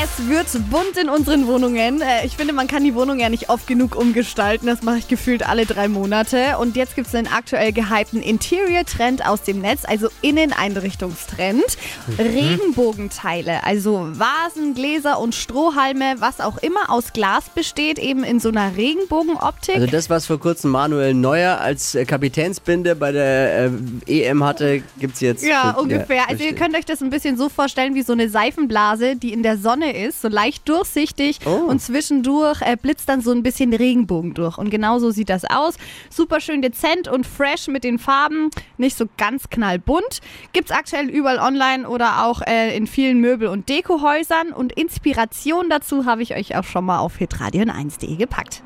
Es wird bunt in unseren Wohnungen. Äh, Ich finde, man kann die Wohnung ja nicht oft genug umgestalten. Das mache ich gefühlt alle drei Monate. Und jetzt gibt es einen aktuell gehypten Interior-Trend aus dem Netz, also Inneneinrichtungstrend. Regenbogenteile, also Vasen, Gläser und Strohhalme, was auch immer aus Glas besteht, eben in so einer Regenbogenoptik. Also das, was vor kurzem Manuel Neuer als äh, Kapitänsbinde bei der äh, EM hatte, gibt's jetzt. Ja, ungefähr. also ihr könnt euch das ein bisschen so vorstellen wie so eine Seifenblase, die in der Sonne ist, so leicht durchsichtig Oh. und zwischendurch äh, blitzt dann so ein bisschen Regenbogen durch. Und genau so sieht das aus. Super schön dezent und fresh mit den Farben, nicht so ganz knallbunt. Gibt's aktuell überall online oder auch äh, in vielen Möbel- und Dekohäusern. Und Inspiration dazu habe ich euch auch schon mal auf hitradion1.de gepackt.